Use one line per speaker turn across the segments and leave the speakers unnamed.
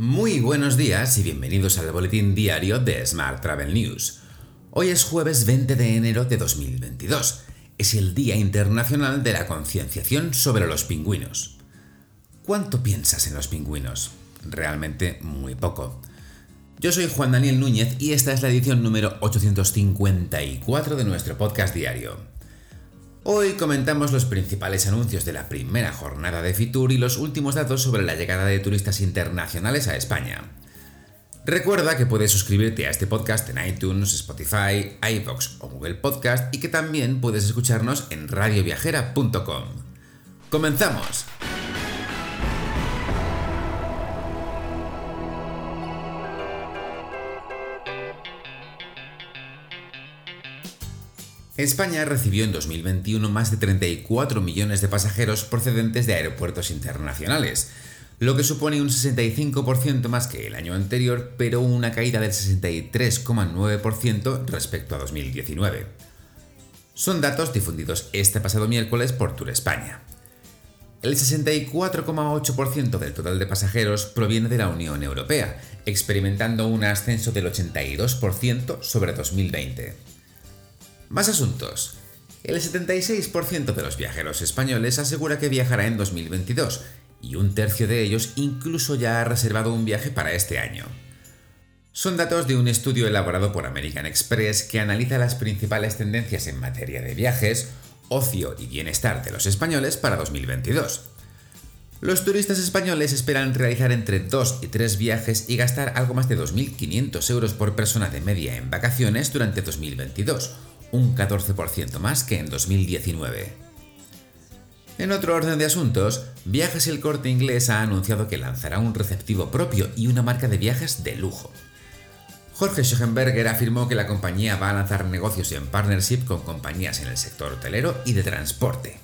Muy buenos días y bienvenidos al boletín diario de Smart Travel News. Hoy es jueves 20 de enero de 2022. Es el Día Internacional de la Concienciación sobre los Pingüinos. ¿Cuánto piensas en los pingüinos? Realmente muy poco. Yo soy Juan Daniel Núñez y esta es la edición número 854 de nuestro podcast diario. Hoy comentamos los principales anuncios de la primera jornada de Fitur y los últimos datos sobre la llegada de turistas internacionales a España. Recuerda que puedes suscribirte a este podcast en iTunes, Spotify, iVoox o Google Podcast y que también puedes escucharnos en radioviajera.com. ¡Comenzamos! España recibió en 2021 más de 34 millones de pasajeros procedentes de aeropuertos internacionales, lo que supone un 65% más que el año anterior, pero una caída del 63,9% respecto a 2019. Son datos difundidos este pasado miércoles por Tour España. El 64,8% del total de pasajeros proviene de la Unión Europea, experimentando un ascenso del 82% sobre 2020. Más asuntos. El 76% de los viajeros españoles asegura que viajará en 2022 y un tercio de ellos incluso ya ha reservado un viaje para este año. Son datos de un estudio elaborado por American Express que analiza las principales tendencias en materia de viajes, ocio y bienestar de los españoles para 2022. Los turistas españoles esperan realizar entre 2 y 3 viajes y gastar algo más de 2.500 euros por persona de media en vacaciones durante 2022, un 14% más que en 2019. En otro orden de asuntos, Viajes El Corte Inglés ha anunciado que lanzará un receptivo propio y una marca de viajes de lujo. Jorge Schoenberger afirmó que la compañía va a lanzar negocios en partnership con compañías en el sector hotelero y de transporte.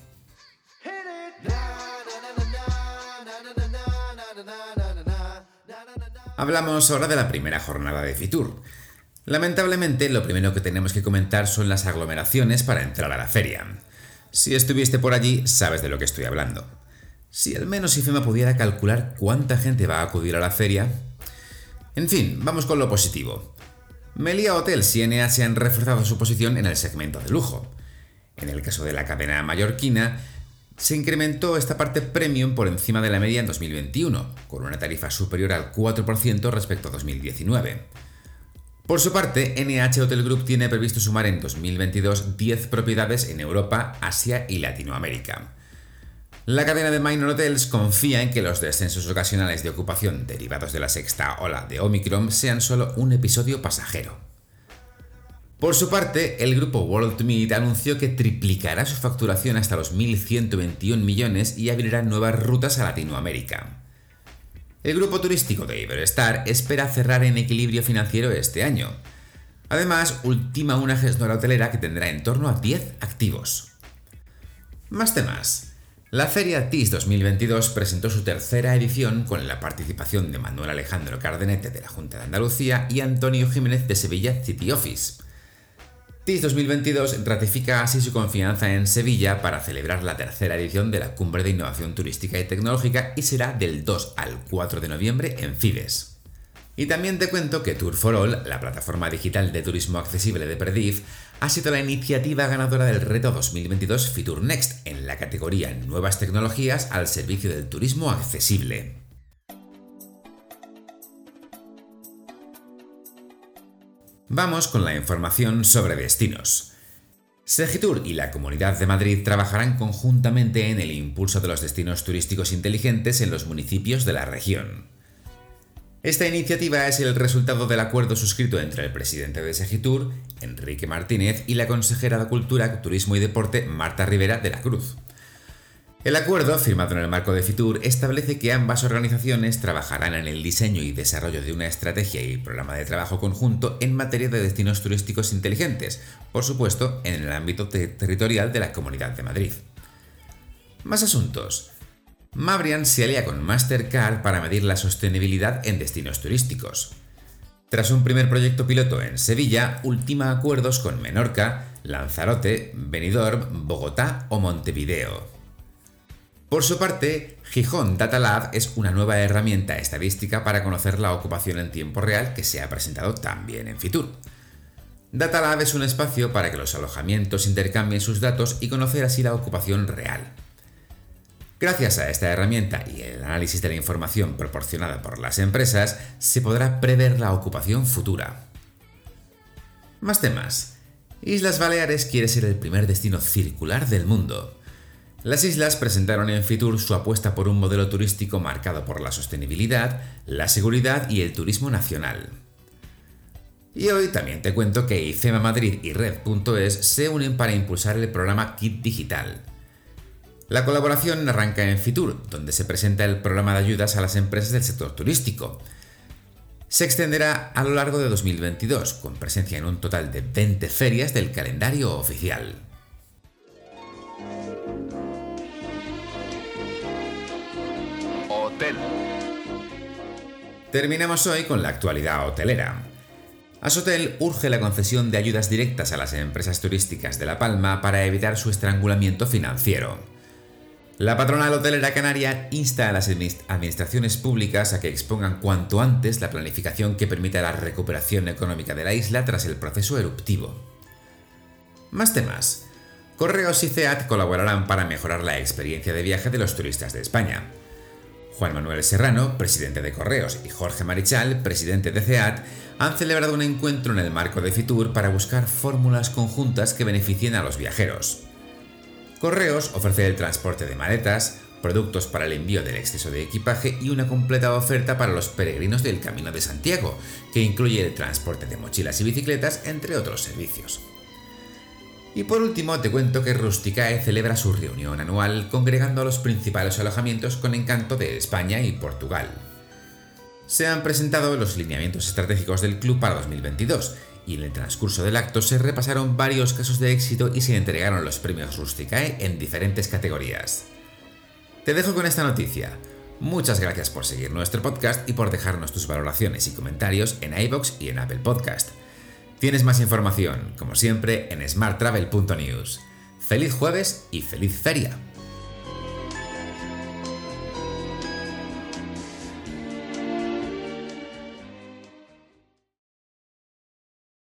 Hablamos ahora de la primera jornada de Fitur. Lamentablemente, lo primero que tenemos que comentar son las aglomeraciones para entrar a la feria. Si estuviste por allí, sabes de lo que estoy hablando. Si al menos IFEMA pudiera calcular cuánta gente va a acudir a la feria. En fin, vamos con lo positivo. Melia Hotels y NH han reforzado su posición en el segmento de lujo. En el caso de la cadena mallorquina, se incrementó esta parte premium por encima de la media en 2021, con una tarifa superior al 4% respecto a 2019. Por su parte, NH Hotel Group tiene previsto sumar en 2022 10 propiedades en Europa, Asia y Latinoamérica. La cadena de Minor Hotels confía en que los descensos ocasionales de ocupación derivados de la sexta ola de Omicron sean solo un episodio pasajero. Por su parte, el grupo World Meet anunció que triplicará su facturación hasta los 1.121 millones y abrirá nuevas rutas a Latinoamérica. El grupo turístico de Iberostar espera cerrar en equilibrio financiero este año. Además, ultima una gestora hotelera que tendrá en torno a 10 activos. Más temas. La Feria TIS 2022 presentó su tercera edición con la participación de Manuel Alejandro Cardenete de la Junta de Andalucía y Antonio Jiménez de Sevilla City Office. TIS 2022 ratifica así su confianza en Sevilla para celebrar la tercera edición de la Cumbre de Innovación Turística y Tecnológica y será del 2 al 4 de noviembre en Fides. Y también te cuento que Tour for All, la plataforma digital de turismo accesible de Prediv, ha sido la iniciativa ganadora del reto 2022 Fitur Next en la categoría Nuevas tecnologías al servicio del turismo accesible. Vamos con la información sobre destinos. Segitur y la Comunidad de Madrid trabajarán conjuntamente en el impulso de los destinos turísticos inteligentes en los municipios de la región. Esta iniciativa es el resultado del acuerdo suscrito entre el presidente de Segitur, Enrique Martínez, y la consejera de Cultura, Turismo y Deporte, Marta Rivera de la Cruz. El acuerdo, firmado en el marco de FITUR, establece que ambas organizaciones trabajarán en el diseño y desarrollo de una estrategia y programa de trabajo conjunto en materia de destinos turísticos inteligentes, por supuesto, en el ámbito territorial de la Comunidad de Madrid. Más asuntos. Mabrian se alía con Mastercard para medir la sostenibilidad en destinos turísticos. Tras un primer proyecto piloto en Sevilla, ultima acuerdos con Menorca, Lanzarote, Benidorm, Bogotá o Montevideo. Por su parte, Gijón Data Lab es una nueva herramienta estadística para conocer la ocupación en tiempo real que se ha presentado también en Fitur. Data Lab es un espacio para que los alojamientos intercambien sus datos y conocer así la ocupación real. Gracias a esta herramienta y el análisis de la información proporcionada por las empresas, se podrá prever la ocupación futura. Más temas. Islas Baleares quiere ser el primer destino circular del mundo. Las islas presentaron en Fitur su apuesta por un modelo turístico marcado por la sostenibilidad, la seguridad y el turismo nacional. Y hoy también te cuento que IFEMA Madrid y Red.es se unen para impulsar el programa Kit Digital. La colaboración arranca en Fitur, donde se presenta el programa de ayudas a las empresas del sector turístico. Se extenderá a lo largo de 2022, con presencia en un total de 20 ferias del calendario oficial. Hotel. Terminamos hoy con la actualidad hotelera. Asotel urge la concesión de ayudas directas a las empresas turísticas de La Palma para evitar su estrangulamiento financiero. La patronal hotelera canaria insta a las administraciones públicas a que expongan cuanto antes la planificación que permita la recuperación económica de la isla tras el proceso eruptivo. Más temas. Correos y CEAT colaborarán para mejorar la experiencia de viaje de los turistas de España. Juan Manuel Serrano, presidente de Correos, y Jorge Marichal, presidente de CEAT, han celebrado un encuentro en el marco de Fitur para buscar fórmulas conjuntas que beneficien a los viajeros. Correos ofrece el transporte de maletas, productos para el envío del exceso de equipaje y una completa oferta para los peregrinos del Camino de Santiago, que incluye el transporte de mochilas y bicicletas, entre otros servicios. Y por último, te cuento que Rusticae celebra su reunión anual congregando a los principales alojamientos con encanto de España y Portugal. Se han presentado los lineamientos estratégicos del club para 2022 y en el transcurso del acto se repasaron varios casos de éxito y se entregaron los premios Rusticae en diferentes categorías. Te dejo con esta noticia. Muchas gracias por seguir nuestro podcast y por dejarnos tus valoraciones y comentarios en iBox y en Apple Podcast. Tienes más información, como siempre, en smarttravel.news. Feliz jueves y feliz feria.